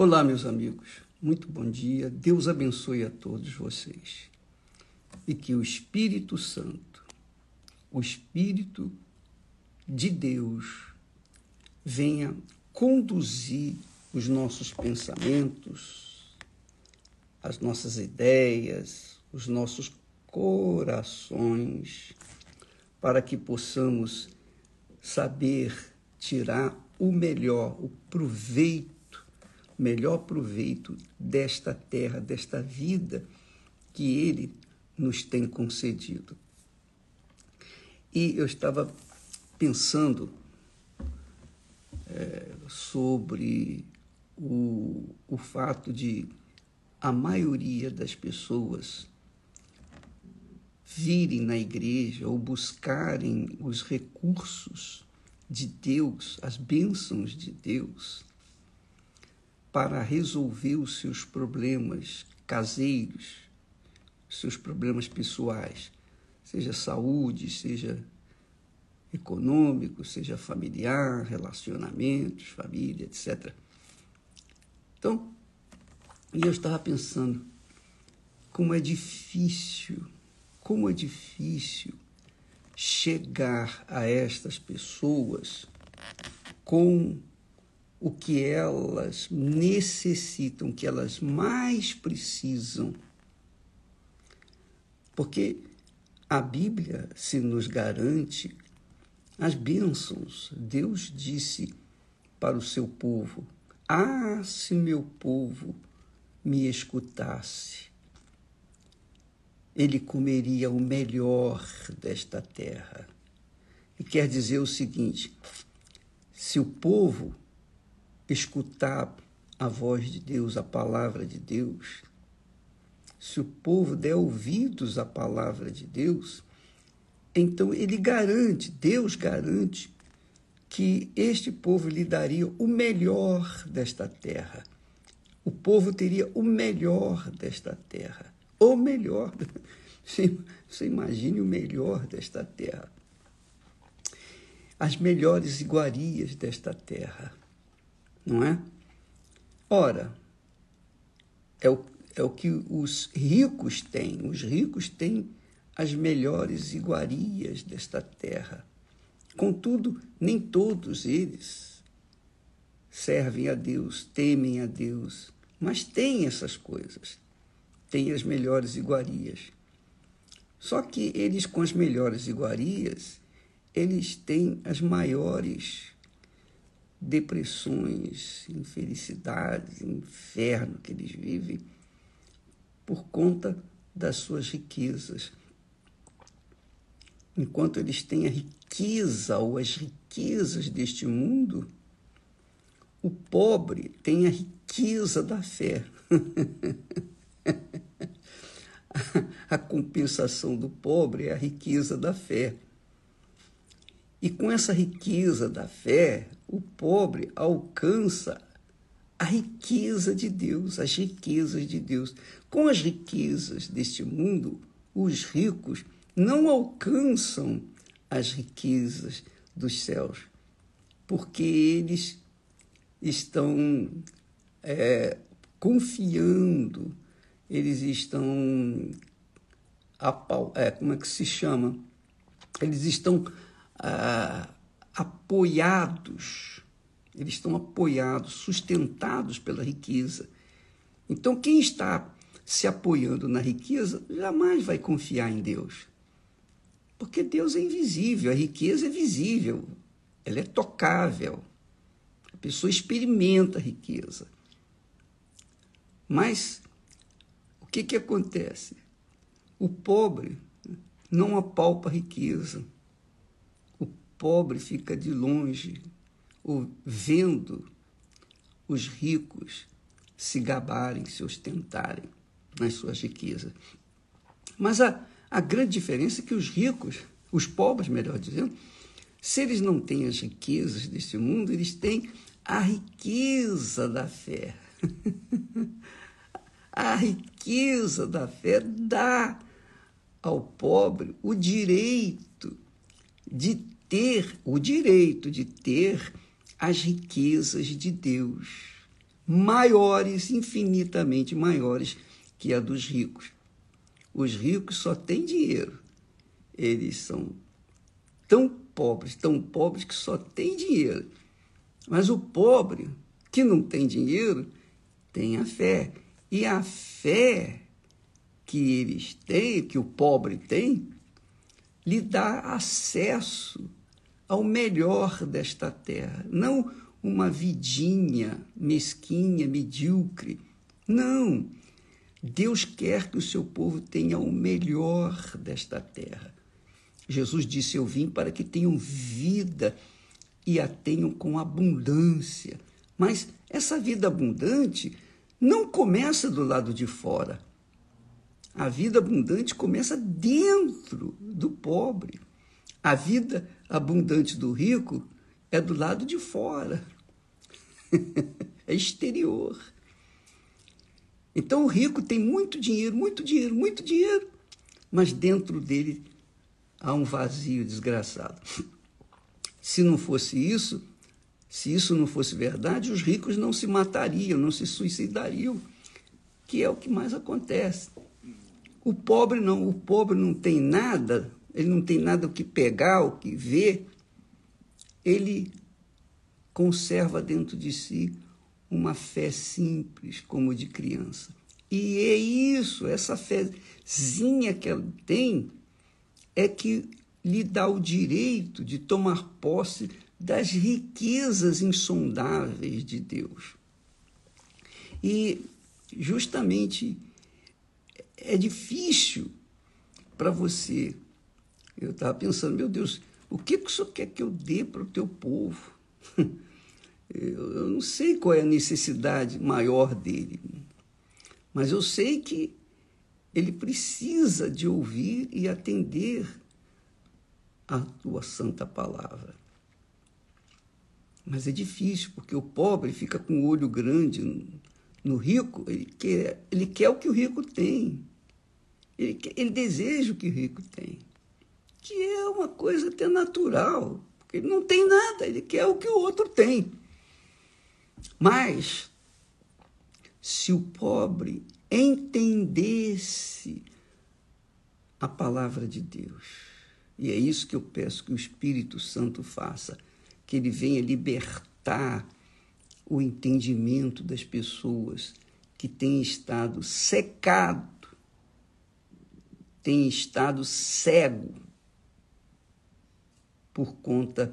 Olá, meus amigos. Muito bom dia. Deus abençoe a todos vocês. E que o Espírito Santo, o Espírito de Deus, venha conduzir os nossos pensamentos, as nossas ideias, os nossos corações, para que possamos saber tirar o melhor, o proveito melhor proveito desta terra, desta vida que Ele nos tem concedido. E eu estava pensando é, sobre o, o fato de a maioria das pessoas virem na igreja ou buscarem os recursos de Deus, as bênçãos de Deus, para resolver os seus problemas caseiros, seus problemas pessoais, seja saúde, seja econômico, seja familiar, relacionamentos, família, etc. Então, eu estava pensando como é difícil, como é difícil chegar a estas pessoas com o que elas necessitam, o que elas mais precisam. Porque a Bíblia se nos garante as bênçãos. Deus disse para o seu povo: Ah, se meu povo me escutasse, ele comeria o melhor desta terra. E quer dizer o seguinte: se o povo escutar a voz de Deus, a palavra de Deus, se o povo der ouvidos à palavra de Deus, então ele garante, Deus garante, que este povo lhe daria o melhor desta terra. O povo teria o melhor desta terra. O melhor. Você imagine o melhor desta terra. As melhores iguarias desta terra não é? Ora, é o, é o que os ricos têm. Os ricos têm as melhores iguarias desta terra. Contudo, nem todos eles servem a Deus, temem a Deus, mas têm essas coisas, têm as melhores iguarias. Só que eles, com as melhores iguarias, eles têm as maiores depressões, infelicidades, inferno que eles vivem por conta das suas riquezas. Enquanto eles têm a riqueza ou as riquezas deste mundo, o pobre tem a riqueza da fé. a compensação do pobre é a riqueza da fé. E com essa riqueza da fé, o pobre alcança a riqueza de Deus, as riquezas de Deus. Com as riquezas deste mundo, os ricos não alcançam as riquezas dos céus, porque eles estão é, confiando, eles estão. É, como é que se chama? Eles estão ah, apoiados, eles estão apoiados, sustentados pela riqueza. Então, quem está se apoiando na riqueza jamais vai confiar em Deus. Porque Deus é invisível, a riqueza é visível, ela é tocável. A pessoa experimenta a riqueza. Mas o que, que acontece? O pobre não apalpa a riqueza pobre fica de longe, vendo os ricos se gabarem, se ostentarem nas suas riquezas. Mas a, a grande diferença é que os ricos, os pobres, melhor dizendo, se eles não têm as riquezas deste mundo, eles têm a riqueza da fé. a riqueza da fé dá ao pobre o direito de ter o direito de ter as riquezas de Deus. maiores, infinitamente maiores que a dos ricos. Os ricos só têm dinheiro. Eles são tão pobres, tão pobres que só têm dinheiro. Mas o pobre, que não tem dinheiro, tem a fé. E a fé que eles têm, que o pobre tem, lhe dá acesso ao melhor desta terra. Não uma vidinha mesquinha, medíocre. Não. Deus quer que o seu povo tenha o melhor desta terra. Jesus disse: Eu vim para que tenham vida e a tenham com abundância. Mas essa vida abundante não começa do lado de fora. A vida abundante começa dentro do pobre. A vida abundante do rico é do lado de fora. é exterior. Então o rico tem muito dinheiro, muito dinheiro, muito dinheiro, mas dentro dele há um vazio desgraçado. Se não fosse isso, se isso não fosse verdade, os ricos não se matariam, não se suicidariam, que é o que mais acontece. O pobre não, o pobre não tem nada, ele não tem nada o que pegar, o que ver, ele conserva dentro de si uma fé simples, como de criança. E é isso, essa fézinha que ela tem, é que lhe dá o direito de tomar posse das riquezas insondáveis de Deus. E justamente é difícil para você. Eu estava pensando, meu Deus, o que, que o senhor quer que eu dê para o teu povo? Eu não sei qual é a necessidade maior dele, mas eu sei que ele precisa de ouvir e atender a tua santa palavra. Mas é difícil, porque o pobre fica com o olho grande no rico, ele quer, ele quer o que o rico tem. Ele, quer, ele deseja o que o rico tem. Que é uma coisa até natural, porque ele não tem nada, ele quer o que o outro tem. Mas, se o pobre entendesse a palavra de Deus, e é isso que eu peço que o Espírito Santo faça, que ele venha libertar o entendimento das pessoas que têm estado secado, têm estado cego por conta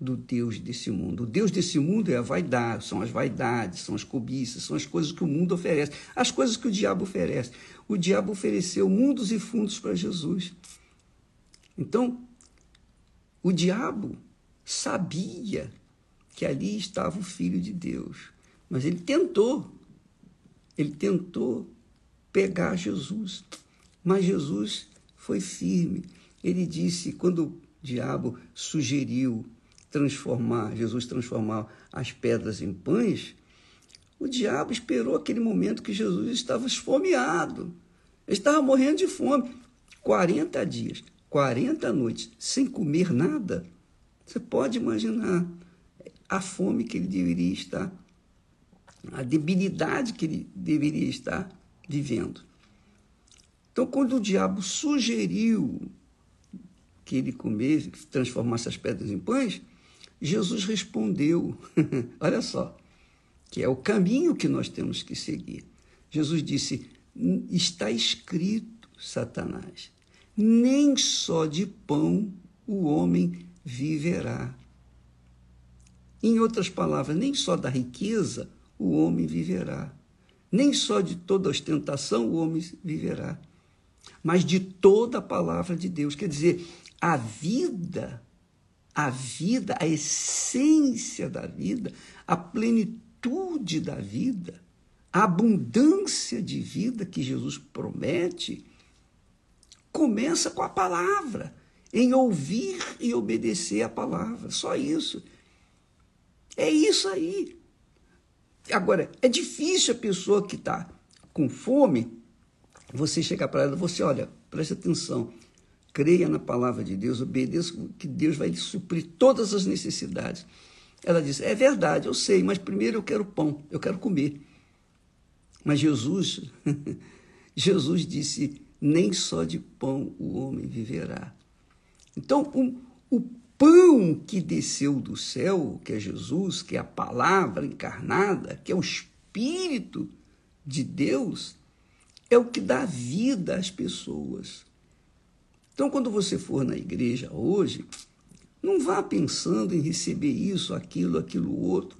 do Deus desse mundo. O Deus desse mundo é a vaidade, são as vaidades, são as cobiças, são as coisas que o mundo oferece, as coisas que o diabo oferece. O diabo ofereceu mundos e fundos para Jesus. Então, o diabo sabia que ali estava o Filho de Deus, mas ele tentou, ele tentou pegar Jesus, mas Jesus foi firme. Ele disse, quando diabo sugeriu transformar, Jesus transformar as pedras em pães, o diabo esperou aquele momento que Jesus estava esfomeado. Ele estava morrendo de fome. 40 dias, 40 noites, sem comer nada. Você pode imaginar a fome que ele deveria estar, a debilidade que ele deveria estar vivendo. Então, quando o diabo sugeriu que ele comesse, que transformasse as pedras em pães, Jesus respondeu: olha só, que é o caminho que nós temos que seguir. Jesus disse: está escrito, Satanás, nem só de pão o homem viverá. Em outras palavras, nem só da riqueza o homem viverá, nem só de toda ostentação o homem viverá, mas de toda a palavra de Deus. Quer dizer, a vida a vida, a essência da vida, a plenitude da vida, a abundância de vida que Jesus promete, começa com a palavra, em ouvir e obedecer a palavra. Só isso. É isso aí. Agora, é difícil a pessoa que está com fome, você chegar para ela, você, olha, preste atenção, creia na palavra de Deus, obedeça, que Deus vai lhe suprir todas as necessidades. Ela disse: É verdade, eu sei, mas primeiro eu quero pão, eu quero comer. Mas Jesus, Jesus disse: Nem só de pão o homem viverá. Então, um, o pão que desceu do céu, que é Jesus, que é a palavra encarnada, que é o Espírito de Deus, é o que dá vida às pessoas. Então, quando você for na igreja hoje, não vá pensando em receber isso, aquilo, aquilo outro.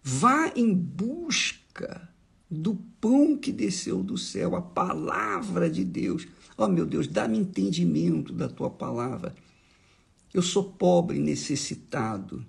Vá em busca do pão que desceu do céu, a palavra de Deus. Oh, meu Deus, dá-me entendimento da tua palavra. Eu sou pobre necessitado,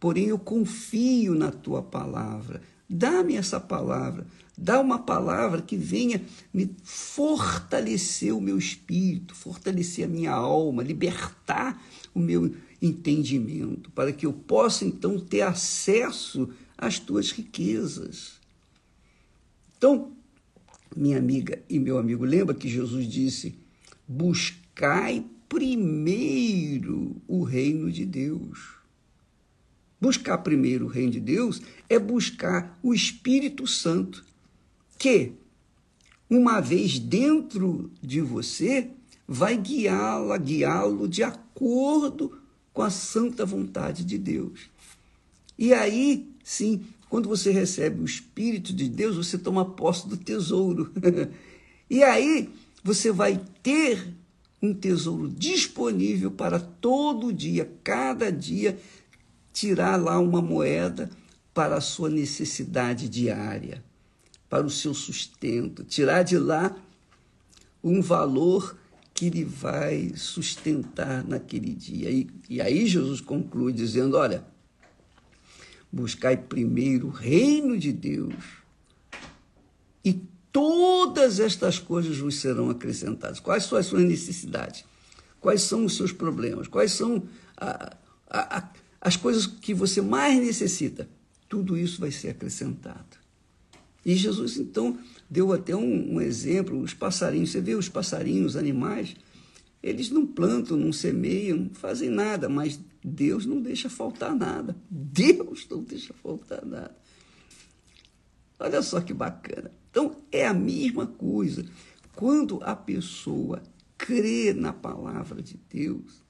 porém eu confio na tua palavra. Dá-me essa palavra, dá uma palavra que venha me fortalecer o meu espírito, fortalecer a minha alma, libertar o meu entendimento, para que eu possa então ter acesso às tuas riquezas. Então, minha amiga e meu amigo, lembra que Jesus disse: buscai primeiro o reino de Deus. Buscar primeiro o reino de Deus é buscar o Espírito Santo, que, uma vez dentro de você, vai guiá-la, guiá-lo de acordo com a santa vontade de Deus. E aí, sim, quando você recebe o Espírito de Deus, você toma posse do tesouro. e aí você vai ter um tesouro disponível para todo dia, cada dia, tirar lá uma moeda para a sua necessidade diária, para o seu sustento, tirar de lá um valor que lhe vai sustentar naquele dia. E, e aí Jesus conclui dizendo: Olha, buscai primeiro o reino de Deus e todas estas coisas vos serão acrescentadas. Quais são as suas necessidades? Quais são os seus problemas? Quais são a, a, a, as coisas que você mais necessita? Tudo isso vai ser acrescentado. E Jesus, então, deu até um, um exemplo: os passarinhos. Você vê os passarinhos, os animais, eles não plantam, não semeiam, não fazem nada, mas Deus não deixa faltar nada. Deus não deixa faltar nada. Olha só que bacana. Então, é a mesma coisa. Quando a pessoa crê na palavra de Deus,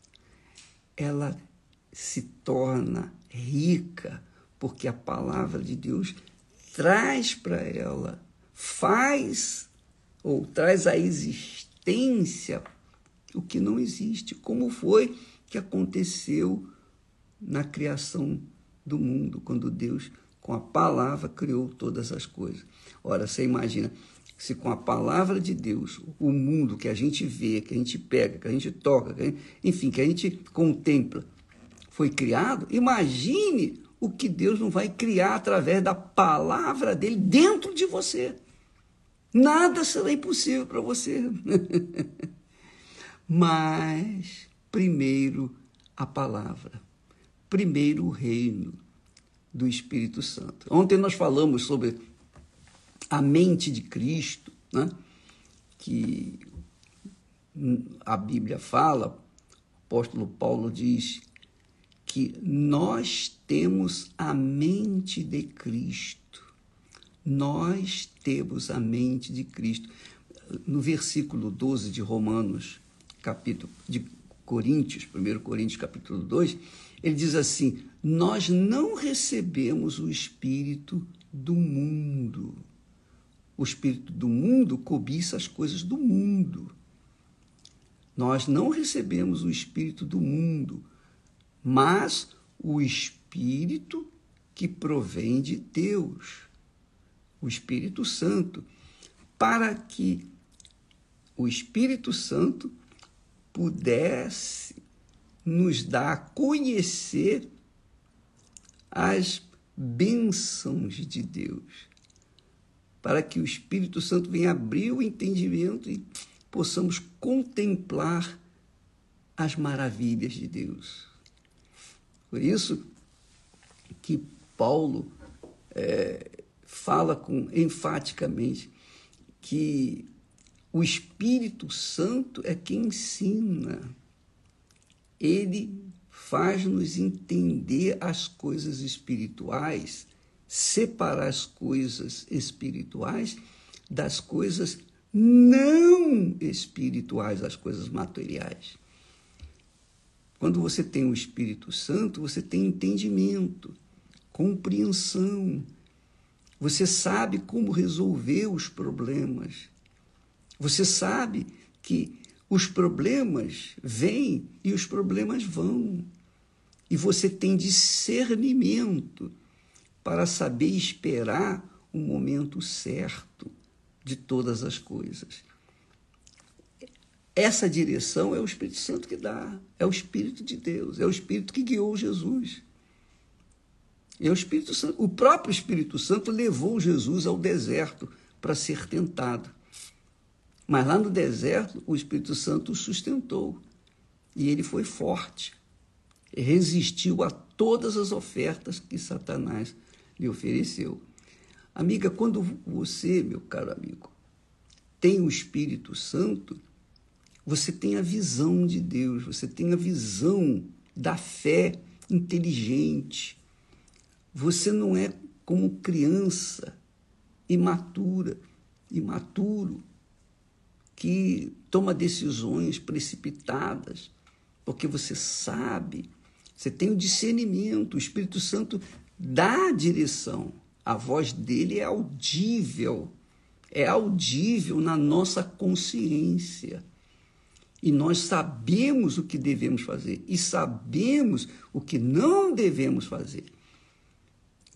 ela se torna rica, porque a palavra de Deus traz para ela, faz ou traz à existência o que não existe, como foi que aconteceu na criação do mundo, quando Deus, com a palavra, criou todas as coisas. Ora, você imagina, se com a palavra de Deus, o mundo que a gente vê, que a gente pega, que a gente toca, que gente, enfim, que a gente contempla, foi criado, imagine o que Deus não vai criar através da palavra dele dentro de você. Nada será impossível para você. Mas, primeiro, a palavra. Primeiro, o reino do Espírito Santo. Ontem nós falamos sobre a mente de Cristo, né? que a Bíblia fala, o apóstolo Paulo diz que nós temos a mente de Cristo. Nós temos a mente de Cristo. No versículo 12 de Romanos, capítulo de Coríntios, 1 Coríntios capítulo 2, ele diz assim: Nós não recebemos o espírito do mundo, o espírito do mundo cobiça as coisas do mundo. Nós não recebemos o espírito do mundo, mas o espírito que provém de Deus, o Espírito Santo, para que o Espírito Santo pudesse nos dar a conhecer as bênçãos de Deus para que o Espírito Santo venha abrir o entendimento e possamos contemplar as maravilhas de Deus. Por isso que Paulo é, fala com enfaticamente que o Espírito Santo é quem ensina. Ele faz-nos entender as coisas espirituais, separar as coisas espirituais das coisas não espirituais, as coisas materiais. Quando você tem o Espírito Santo, você tem entendimento, compreensão. Você sabe como resolver os problemas. Você sabe que os problemas vêm e os problemas vão. E você tem discernimento para saber esperar o momento certo de todas as coisas. Essa direção é o Espírito Santo que dá, é o Espírito de Deus, é o Espírito que guiou Jesus. É o Espírito Santo, o próprio Espírito Santo levou Jesus ao deserto para ser tentado. Mas lá no deserto, o Espírito Santo o sustentou e ele foi forte, resistiu a todas as ofertas que Satanás lhe ofereceu. Amiga, quando você, meu caro amigo, tem o Espírito Santo, você tem a visão de Deus, você tem a visão da fé inteligente. Você não é como criança imatura, imaturo, que toma decisões precipitadas, porque você sabe, você tem o discernimento, o Espírito Santo dá a direção. A voz dele é audível, é audível na nossa consciência. E nós sabemos o que devemos fazer e sabemos o que não devemos fazer.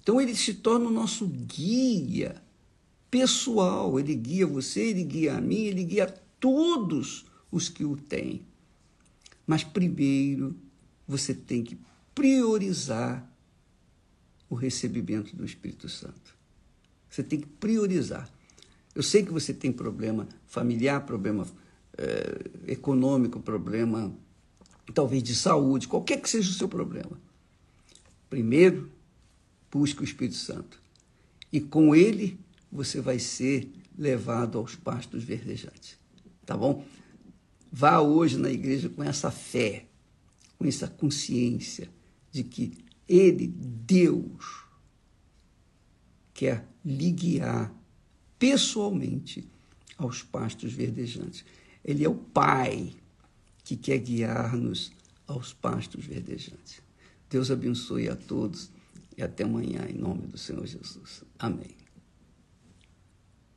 Então ele se torna o nosso guia pessoal. Ele guia você, ele guia a mim, ele guia todos os que o têm. Mas primeiro você tem que priorizar o recebimento do Espírito Santo. Você tem que priorizar. Eu sei que você tem problema familiar, problema é, econômico, problema talvez de saúde, qualquer que seja o seu problema. Primeiro, busque o Espírito Santo. E com ele você vai ser levado aos pastos verdejantes. Tá bom? Vá hoje na igreja com essa fé, com essa consciência de que Ele, Deus, quer lhe guiar pessoalmente aos pastos verdejantes. Ele é o Pai que quer guiar-nos aos pastos verdejantes. Deus abençoe a todos e até amanhã, em nome do Senhor Jesus. Amém.